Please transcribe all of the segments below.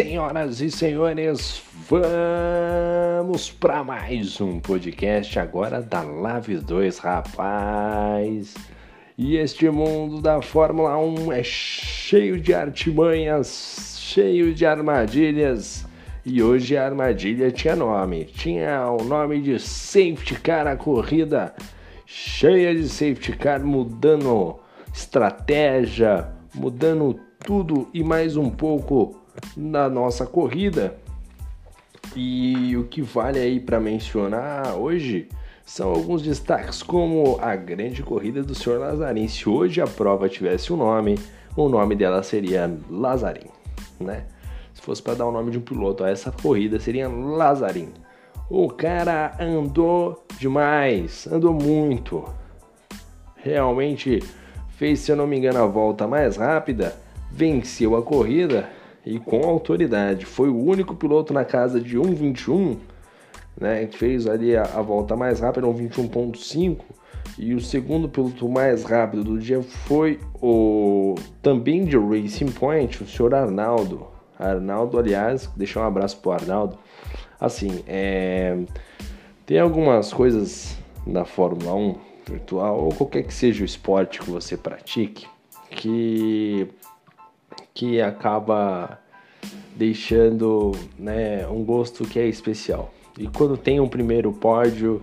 Senhoras e senhores, vamos para mais um podcast agora da Live 2, rapaz. E este mundo da Fórmula 1 é cheio de artimanhas, cheio de armadilhas. E hoje a armadilha tinha nome, tinha o nome de Safety Car a corrida, cheia de Safety Car mudando estratégia, mudando tudo e mais um pouco na nossa corrida. E o que vale aí para mencionar hoje são alguns destaques, como a grande corrida do Sr. Lazarin. Se hoje a prova tivesse um nome, o nome dela seria Lazarin, né? Se fosse para dar o nome de um piloto a essa corrida, seria Lazarin. O cara andou demais, andou muito. Realmente fez, se eu não me engano, a volta mais rápida, venceu a corrida e com autoridade. Foi o único piloto na casa de 1,21, né? Que fez ali a, a volta mais rápida, 1,21,5. E o segundo piloto mais rápido do dia foi o também de Racing Point, o senhor Arnaldo. Arnaldo, aliás, deixar um abraço pro Arnaldo. Assim, é... tem algumas coisas na Fórmula 1 virtual ou qualquer que seja o esporte que você pratique que que acaba deixando né, um gosto que é especial. E quando tem um primeiro pódio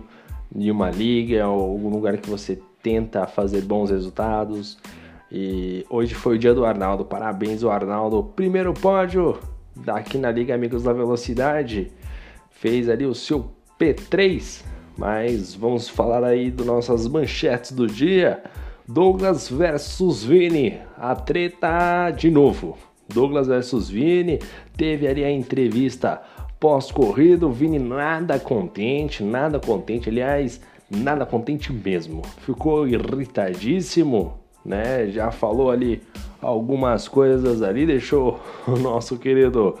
de uma liga ou algum lugar que você tenta fazer bons resultados. E hoje foi o dia do Arnaldo. Parabéns, o Arnaldo. Primeiro pódio daqui na Liga Amigos da Velocidade. Fez ali o seu P3. Mas vamos falar aí das nossas manchetes do dia. Douglas versus Vini, a treta de novo. Douglas versus Vini, teve ali a entrevista pós-corrido, Vini nada contente, nada contente, aliás, nada contente mesmo. Ficou irritadíssimo, né? Já falou ali algumas coisas ali, deixou o nosso querido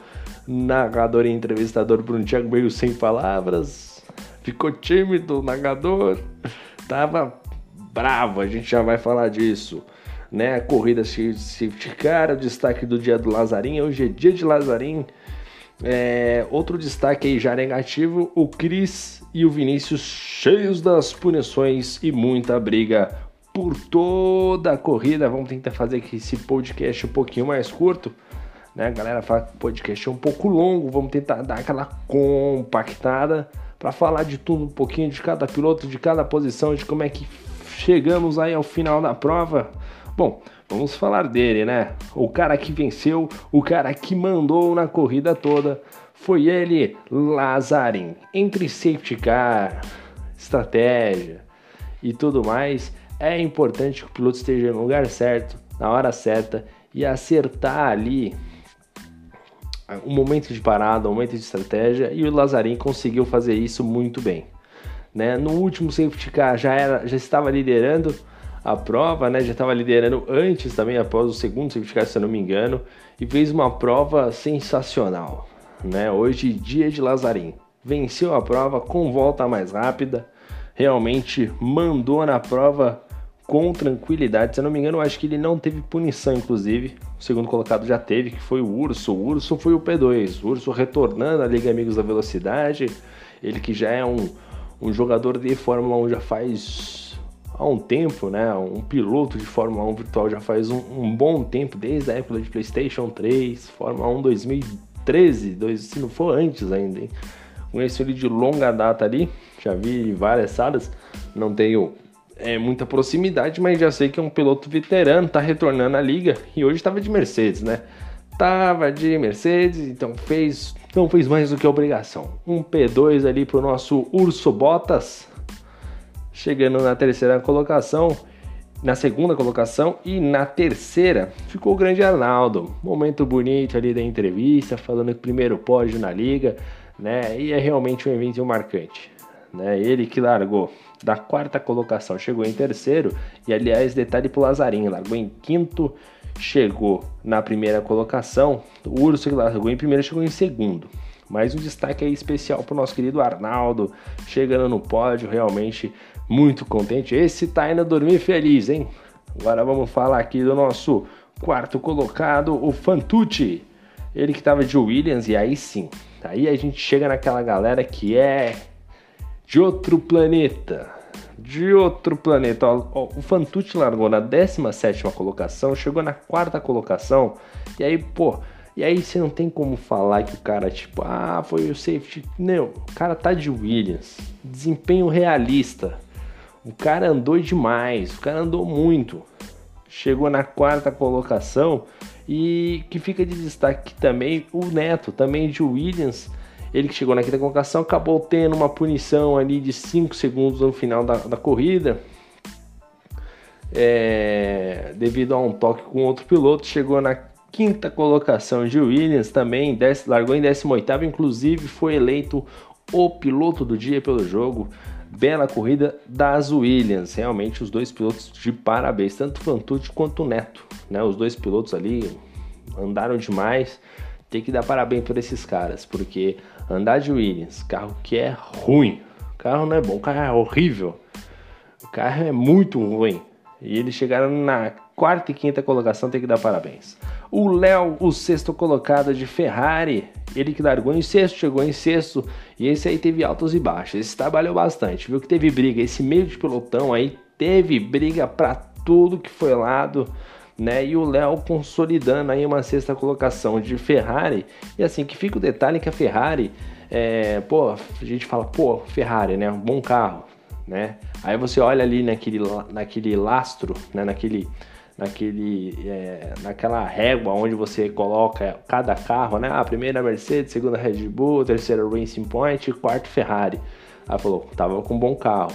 narrador e entrevistador Bruno Thiago meio sem palavras. Ficou tímido, narrador. Tava bravo, a gente já vai falar disso. Né? Corrida safety car, o destaque do dia do Lazarim, hoje é dia de Lazarim. É, outro destaque aí já negativo, o Cris e o Vinícius cheios das punições e muita briga por toda a corrida. Vamos tentar fazer aqui esse podcast um pouquinho mais curto. Né? A galera fala que o podcast é um pouco longo, vamos tentar dar aquela compactada para falar de tudo um pouquinho, de cada piloto, de cada posição, de como é que chegamos aí ao final da prova. Bom, vamos falar dele, né? O cara que venceu, o cara que mandou na corrida toda, foi ele, Lazarin. Entre safety car, estratégia e tudo mais, é importante que o piloto esteja no lugar certo, na hora certa e acertar ali o momento de parada, o momento de estratégia, e o Lazarin conseguiu fazer isso muito bem. Né? No último safety car já, era, já estava liderando a prova, né? já estava liderando antes também, após o segundo safety car, se eu não me engano, e fez uma prova sensacional. Né? Hoje, dia de Lazarim. Venceu a prova com volta mais rápida, realmente mandou na prova com tranquilidade. Se eu não me engano, acho que ele não teve punição, inclusive. O segundo colocado já teve, que foi o Urso. O Urso foi o P2. O Urso retornando à Liga Amigos da Velocidade. Ele que já é um um jogador de Fórmula 1 já faz há um tempo, né? Um piloto de Fórmula 1 virtual já faz um, um bom tempo, desde a época de PlayStation 3, Fórmula 1 2013, dois, se não for antes ainda, hein? Conheço ele de longa data ali, já vi várias salas, não tenho é, muita proximidade, mas já sei que é um piloto veterano, tá retornando à liga e hoje estava de Mercedes, né? Tava de Mercedes, então fez não fez mais do que obrigação. Um P2 ali para o nosso Urso Bottas, chegando na terceira colocação, na segunda colocação e na terceira ficou o grande Arnaldo. Momento bonito ali da entrevista, falando que primeiro pódio na liga, né? E é realmente um evento marcante, né? Ele que largou da quarta colocação, chegou em terceiro e aliás, detalhe pro Lazarinho, largou em quinto chegou na primeira colocação, o Urso que largou em primeiro chegou em segundo. Mas um destaque aí especial para o nosso querido Arnaldo, chegando no pódio, realmente muito contente. Esse tá indo dormir feliz, hein? Agora vamos falar aqui do nosso quarto colocado, o Fantucci. ele que estava de Williams, e aí sim, aí a gente chega naquela galera que é de outro planeta. De outro planeta. Ó, o Fantucci largou na 17 colocação, chegou na quarta colocação, e aí, pô, e aí você não tem como falar que o cara, tipo, ah, foi o safety. Não, o cara tá de Williams. Desempenho realista. O cara andou demais, o cara andou muito. Chegou na quarta colocação e que fica de destaque também o Neto, também de Williams. Ele que chegou na quinta colocação acabou tendo uma punição ali de 5 segundos no final da, da corrida. É, devido a um toque com outro piloto, chegou na quinta colocação de Williams, também largou em 18, inclusive foi eleito o piloto do dia pelo jogo. Bela corrida das Williams, realmente os dois pilotos de parabéns, tanto Fantucci quanto Neto, né? Os dois pilotos ali andaram demais. Tem que dar parabéns para esses caras, porque andar de Williams, carro que é ruim, o carro não é bom, o carro é horrível, o carro é muito ruim. E eles chegaram na quarta e quinta colocação, tem que dar parabéns. O Léo, o sexto colocado de Ferrari, ele que largou em sexto, chegou em sexto, e esse aí teve altos e baixos. Esse trabalhou bastante, viu que teve briga. Esse meio de pelotão aí teve briga para tudo que foi lado, né? E o Léo consolidando aí uma sexta colocação de Ferrari. E assim, que fica o detalhe que a Ferrari, é, pô, a gente fala, pô, Ferrari, né? Um bom carro né? Aí você olha ali naquele, naquele lastro, né? naquele, naquele, é, naquela régua onde você coloca cada carro, né? A ah, primeira Mercedes, segunda Red Bull, terceira Racing Point, quarto Ferrari. Aí falou, tava com um bom carro.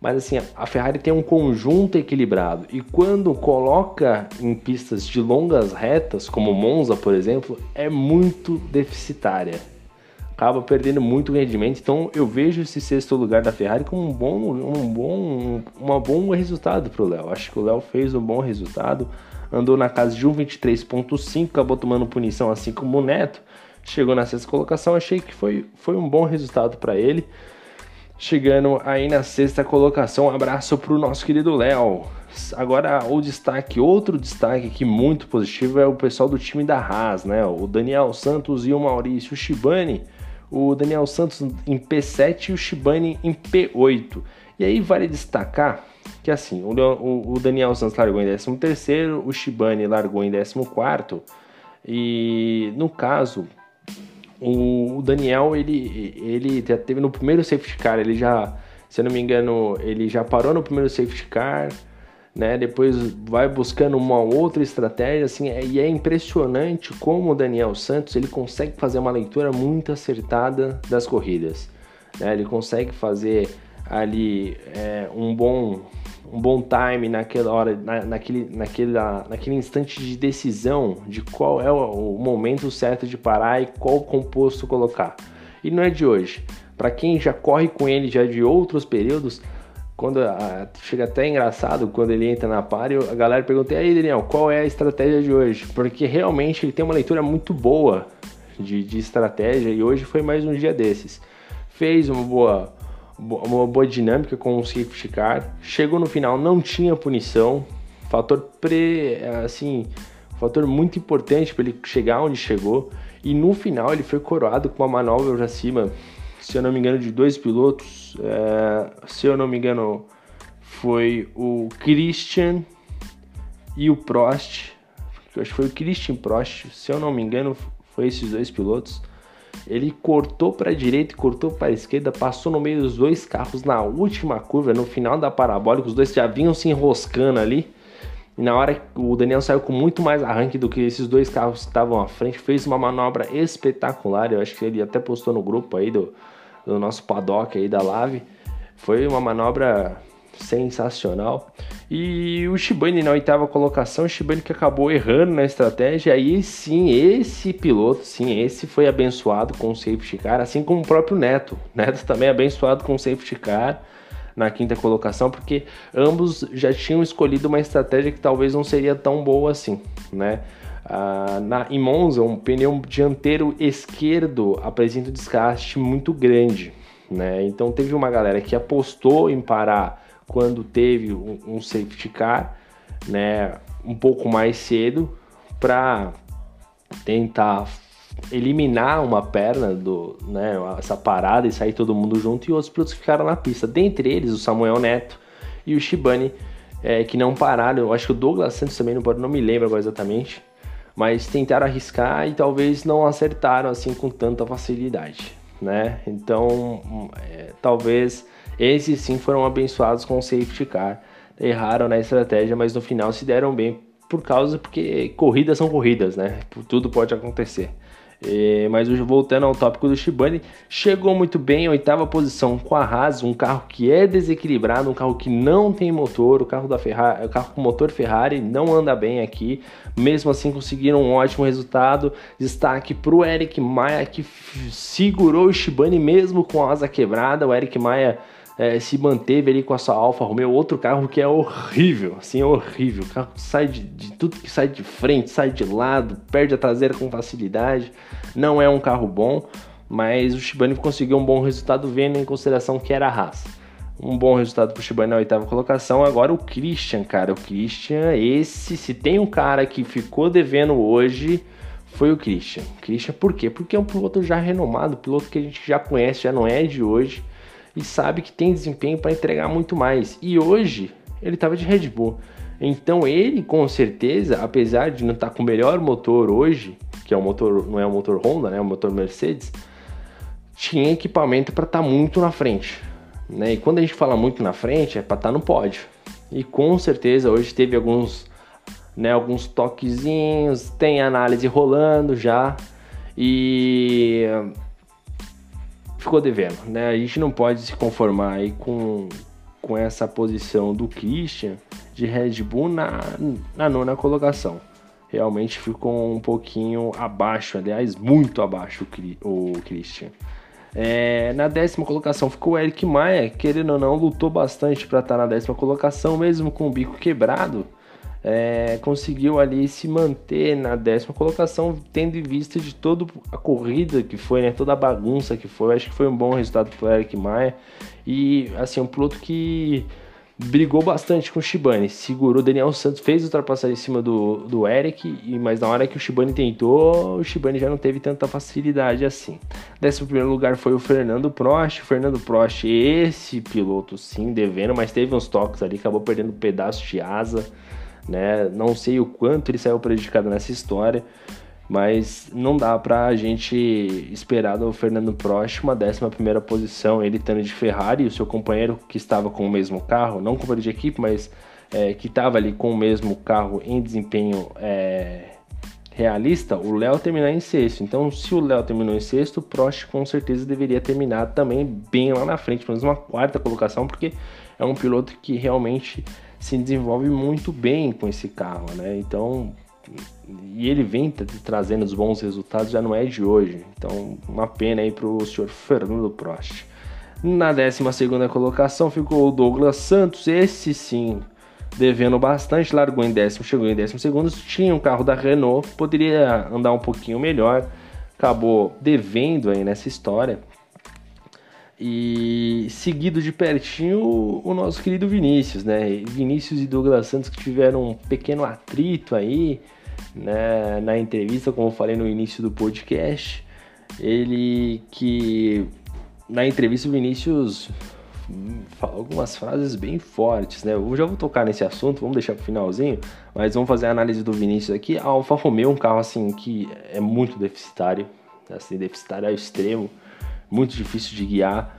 Mas assim, a Ferrari tem um conjunto equilibrado e quando coloca em pistas de longas retas, como Monza, por exemplo, é muito deficitária acaba perdendo muito rendimento. Então eu vejo esse sexto lugar da Ferrari como um bom, um bom, um bom resultado para o Léo. Acho que o Léo fez um bom resultado, andou na casa de 1,23,5, acabou tomando punição assim como o Neto. Chegou na sexta colocação, achei que foi, foi um bom resultado para ele. Chegando aí na sexta colocação, um abraço para o nosso querido Léo. Agora o destaque, outro destaque aqui muito positivo é o pessoal do time da Haas, né? O Daniel Santos e o Maurício Shibani o Daniel Santos em P7 e o Shibane em P8. E aí vale destacar que assim, o, o, o Daniel Santos largou em 13º, o Shibane largou em 14º, e no caso, o, Daniel, ele, ele já teve no primeiro safety car, ele já, se eu não me engano, ele já parou no primeiro safety car, né? Depois vai buscando uma outra estratégia, assim, é, e é impressionante como o Daniel Santos ele consegue fazer uma leitura muito acertada das corridas, né? Ele consegue fazer ali é, um bom um bom time naquela hora, na, naquele, naquele, naquele instante de decisão de qual é o, o momento certo de parar e qual composto colocar. E não é de hoje. Para quem já corre com ele já de outros períodos, quando a, chega até engraçado quando ele entra na par a galera pergunta: e aí, Daniel, qual é a estratégia de hoje? Porque realmente ele tem uma leitura muito boa de, de estratégia e hoje foi mais um dia desses. Fez uma boa, uma boa dinâmica com o safety car, chegou no final, não tinha punição, fator pre, assim, fator muito importante para ele chegar onde chegou. E no final ele foi coroado com uma manobra para cima se eu não me engano, de dois pilotos. É, se eu não me engano, foi o Christian e o Prost. Acho que foi o Christian Prost. Se eu não me engano, foi esses dois pilotos. Ele cortou para a direita e cortou para a esquerda, passou no meio dos dois carros na última curva, no final da parabólica. Os dois já vinham se enroscando ali. E na hora que o Daniel saiu com muito mais arranque do que esses dois carros que estavam à frente, fez uma manobra espetacular. Eu acho que ele até postou no grupo aí do, do nosso paddock aí da Lave. Foi uma manobra sensacional. E o Shibane na oitava colocação, o Shibane que acabou errando na estratégia. Aí sim, esse piloto, sim, esse foi abençoado com o safety car, assim como o próprio Neto. Neto também abençoado com o safety car na quinta colocação, porque ambos já tinham escolhido uma estratégia que talvez não seria tão boa assim, né? Uh, na, em Monza, um pneu dianteiro esquerdo apresenta um desgaste muito grande. Né? Então teve uma galera que apostou em parar quando teve um, um safety car, né, um pouco mais cedo, para tentar eliminar uma perna do, né, essa parada e sair todo mundo junto e outros pilotos ficaram na pista. Dentre eles o Samuel Neto e o Shibane, é, que não pararam. Eu acho que o Douglas Santos também não não me lembro agora exatamente, mas tentaram arriscar e talvez não acertaram assim com tanta facilidade, né? Então, é, talvez esses sim foram abençoados com o safety car. Erraram na estratégia, mas no final se deram bem por causa porque corridas são corridas, né? Tudo pode acontecer. É, mas voltando ao tópico do Shibane, chegou muito bem, oitava posição com a Haas, um carro que é desequilibrado, um carro que não tem motor, o carro da Ferrari, o carro com motor Ferrari não anda bem aqui. Mesmo assim conseguiram um ótimo resultado. Destaque para o Eric Maia que segurou o Shibane mesmo com a asa quebrada. O Eric Maia é, se manteve ali com a sua Alfa Romeo, outro carro que é horrível, assim, é horrível. O carro sai de, de, tudo que sai de frente, sai de lado, perde a traseira com facilidade. Não é um carro bom, mas o Shibane conseguiu um bom resultado vendo em consideração que era a Haas. Um bom resultado pro Shibane na oitava colocação. Agora o Christian, cara, o Christian, esse, se tem um cara que ficou devendo hoje, foi o Christian. Christian, por quê? Porque é um piloto já renomado, piloto que a gente já conhece, já não é de hoje e sabe que tem desempenho para entregar muito mais. E hoje ele estava de Red Bull. Então ele com certeza, apesar de não estar tá com o melhor motor hoje, que é o motor, não é o motor Honda, né, é o motor Mercedes, tinha equipamento para estar tá muito na frente. Né? E quando a gente fala muito na frente, é para estar tá no pódio. E com certeza hoje teve alguns, né, alguns toquezinhos, tem análise rolando já. E ficou devendo, né? A gente não pode se conformar aí com, com essa posição do Christian de Red Bull na, na nona colocação. Realmente ficou um pouquinho abaixo, aliás, muito abaixo o, Christian. É, na décima colocação ficou o Eric Maia, querendo ou não, lutou bastante para estar tá na décima colocação, mesmo com o bico quebrado é, conseguiu ali se manter na décima colocação, tendo em vista de toda a corrida que foi, né, toda a bagunça que foi. Acho que foi um bom resultado para o Eric Maia. E assim, um piloto que brigou bastante com o Shibane, segurou. Daniel Santos fez ultrapassagem em cima do, do Eric, e, mas na hora que o Shibane tentou, o Shibane já não teve tanta facilidade assim. Décimo primeiro lugar foi o Fernando Prost. Fernando Prost, esse piloto sim, devendo, mas teve uns toques ali, acabou perdendo um pedaço de asa né? Não sei o quanto ele saiu prejudicado nessa história, mas não dá para a gente esperar do Fernando Prost uma 11 primeira posição, ele estando de Ferrari, o seu companheiro que estava com o mesmo carro, não companheiro de equipe, mas é, que estava ali com o mesmo carro em desempenho é, realista, o Léo terminar em sexto. Então, se o Léo terminou em sexto, o Prost com certeza deveria terminar também bem lá na frente, pelo menos uma quarta colocação, porque é um piloto que realmente se desenvolve muito bem com esse carro, né? Então, e ele vem trazendo os bons resultados, já não é de hoje. Então, uma pena aí para o senhor Fernando Prost. Na 12 colocação ficou o Douglas Santos, esse sim, devendo bastante, largou em décimo, chegou em décimo segundo, tinha um carro da Renault, poderia andar um pouquinho melhor, acabou devendo aí nessa história. E seguido de pertinho o nosso querido Vinícius, né? Vinícius e Douglas Santos que tiveram um pequeno atrito aí né? na entrevista, como eu falei no início do podcast. Ele que na entrevista o Vinícius fala algumas frases bem fortes, né? Eu já vou tocar nesse assunto, vamos deixar pro finalzinho, mas vamos fazer a análise do Vinícius aqui. A Alfa Romeo é um carro assim que é muito deficitário, assim, deficitário ao extremo muito difícil de guiar.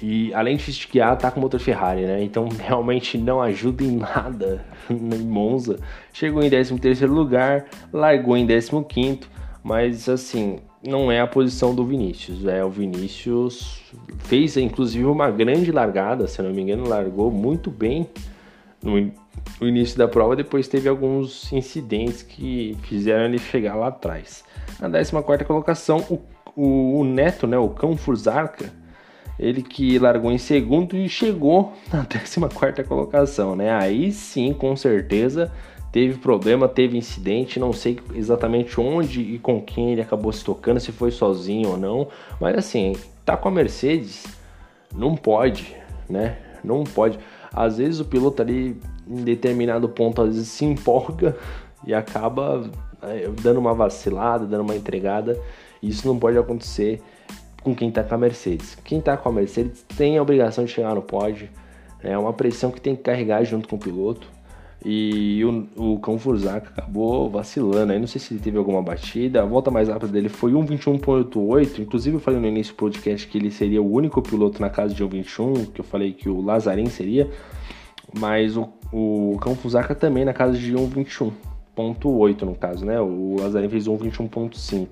E além de difícil de guiar, tá com motor Ferrari, né? Então realmente não ajuda em nada em Monza. Chegou em 13 lugar, largou em 15, mas assim, não é a posição do Vinícius. É o Vinícius fez inclusive uma grande largada, se não me engano, largou muito bem no, início da prova. Depois teve alguns incidentes que fizeram ele chegar lá atrás. Na 14 colocação, o o, o Neto, né, o Cão Furzarca, ele que largou em segundo e chegou na 14 colocação, né? Aí sim, com certeza, teve problema, teve incidente, não sei exatamente onde e com quem ele acabou se tocando, se foi sozinho ou não, mas assim, tá com a Mercedes, não pode, né? Não pode. Às vezes o piloto ali em determinado ponto às vezes se empolga e acaba é, dando uma vacilada, dando uma entregada. Isso não pode acontecer com quem está com a Mercedes. Quem está com a Mercedes tem a obrigação de chegar no pódio. É uma pressão que tem que carregar junto com o piloto. E o, o Cão Furzaca acabou vacilando. Aí não sei se ele teve alguma batida. A volta mais rápida dele foi 1,21,88. Inclusive eu falei no início do podcast que ele seria o único piloto na casa de 1,21. Que eu falei que o Lazarin seria. Mas o, o Cão Furzaca também na casa de 1,21,8 no caso, né? O Lazarin fez 1,21,5.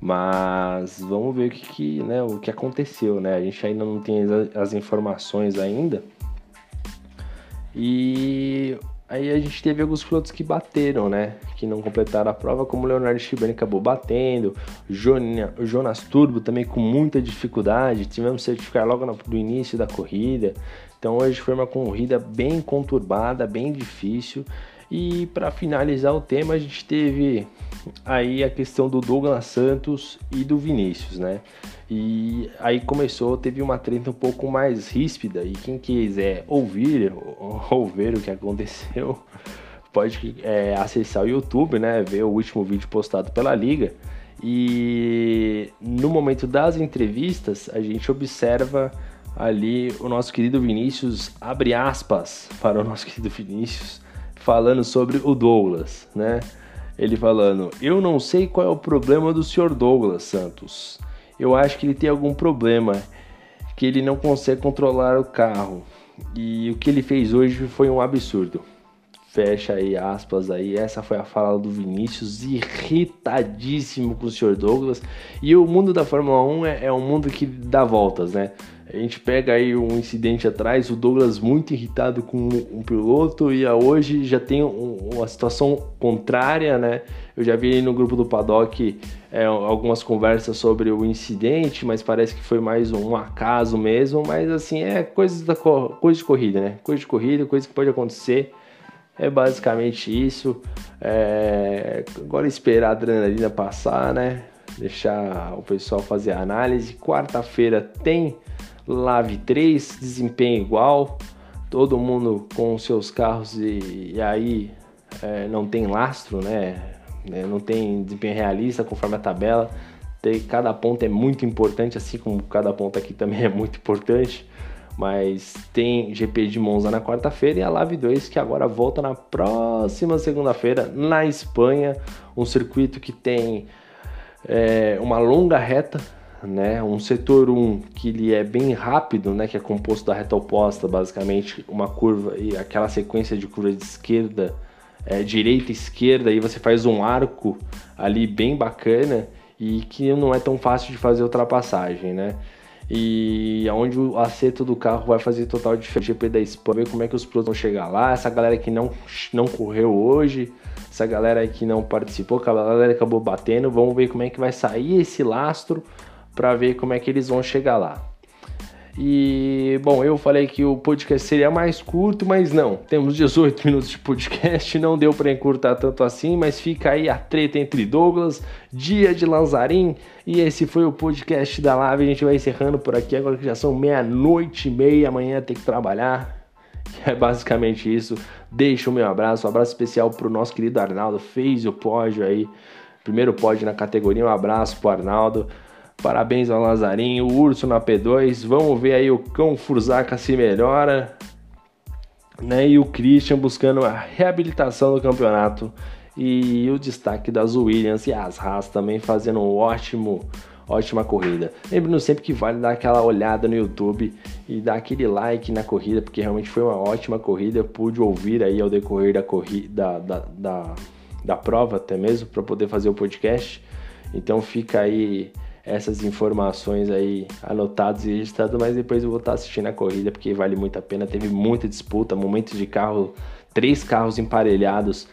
Mas vamos ver o que, que, né, o que aconteceu, né? A gente ainda não tem as, informações ainda. E Aí a gente teve alguns pilotos que bateram, né? Que não completaram a prova, como o Leonardo Schibani acabou batendo, o Jonas Turbo também com muita dificuldade, tivemos que certificar logo no início da corrida. Então hoje foi uma corrida bem conturbada, bem difícil. E para finalizar o tema, a gente teve aí a questão do Douglas Santos e do Vinícius, né? E aí começou, teve uma treta um pouco mais ríspida e quem quiser ouvir ou ver o que aconteceu, pode é, acessar o YouTube, né? Ver o último vídeo postado pela Liga. E no momento das entrevistas, a gente observa ali o nosso querido Vinícius, abre aspas para o nosso querido Vinícius, falando sobre o Douglas, né? Ele falando: Eu não sei qual é o problema do senhor Douglas Santos. Eu acho que ele tem algum problema, que ele não consegue controlar o carro. E o que ele fez hoje foi um absurdo. Fecha aí aspas aí. Essa foi a fala do Vinícius, irritadíssimo com o senhor Douglas. E o mundo da Fórmula 1 é, é um mundo que dá voltas, né? A gente pega aí um incidente atrás, o Douglas muito irritado com um piloto e hoje já tem uma situação contrária, né? Eu já vi no grupo do paddock é, algumas conversas sobre o incidente, mas parece que foi mais um acaso mesmo. Mas assim, é coisa, da, coisa de corrida, né? Coisa de corrida, coisa que pode acontecer. É basicamente isso. É, agora esperar a adrenalina passar, né? Deixar o pessoal fazer a análise. Quarta-feira tem Lave 3, desempenho igual, todo mundo com seus carros e, e aí é, não tem lastro, né? É, não tem desempenho realista conforme a tabela. Tem, cada ponto é muito importante, assim como cada ponto aqui também é muito importante. Mas tem GP de Monza na quarta-feira e a Lave 2 que agora volta na próxima segunda-feira na Espanha. Um circuito que tem é, uma longa reta, né? Um setor 1 que ele é bem rápido, né? Que é composto da reta oposta, basicamente uma curva e aquela sequência de curva de esquerda, é, direita, esquerda, e você faz um arco ali bem bacana e que não é tão fácil de fazer ultrapassagem, né? E onde o acerto do carro vai fazer total diferença. GP da Espanha, ver como é que os pilotos vão chegar lá. Essa galera que não, não correu hoje, essa galera que não participou, a galera acabou batendo. Vamos ver como é que vai sair esse lastro para ver como é que eles vão chegar lá. E bom, eu falei que o podcast seria mais curto, mas não. Temos 18 minutos de podcast, não deu para encurtar tanto assim, mas fica aí a treta entre Douglas, dia de Lanzarim, e esse foi o podcast da Live. A gente vai encerrando por aqui agora que já são meia-noite e meia, amanhã tem que trabalhar. É basicamente isso. Deixa o meu abraço, um abraço especial pro nosso querido Arnaldo, fez o pódio aí, primeiro pódio na categoria. Um abraço pro Arnaldo. Parabéns ao Lazarinho, o Urso na P2. Vamos ver aí o Cão Furzaca se melhora. Né? E o Christian buscando a reabilitação do campeonato. E o destaque das Williams e as Haas também fazendo um ótimo, ótima corrida. Lembrando sempre que vale dar aquela olhada no YouTube e dar aquele like na corrida, porque realmente foi uma ótima corrida. Eu pude ouvir aí ao decorrer da corrida, da, da, da, da prova até mesmo, para poder fazer o podcast. Então fica aí essas informações aí anotadas e registradas, mas depois eu vou estar assistindo a corrida porque vale muito a pena. Teve muita disputa, momentos de carro, três carros emparelhados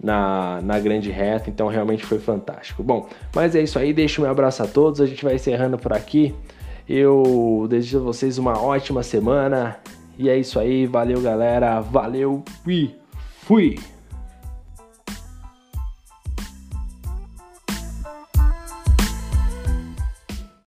na, na grande reta, então realmente foi fantástico. Bom, mas é isso aí, deixo meu abraço a todos, a gente vai encerrando por aqui. Eu desejo a vocês uma ótima semana e é isso aí, valeu galera, valeu e fui!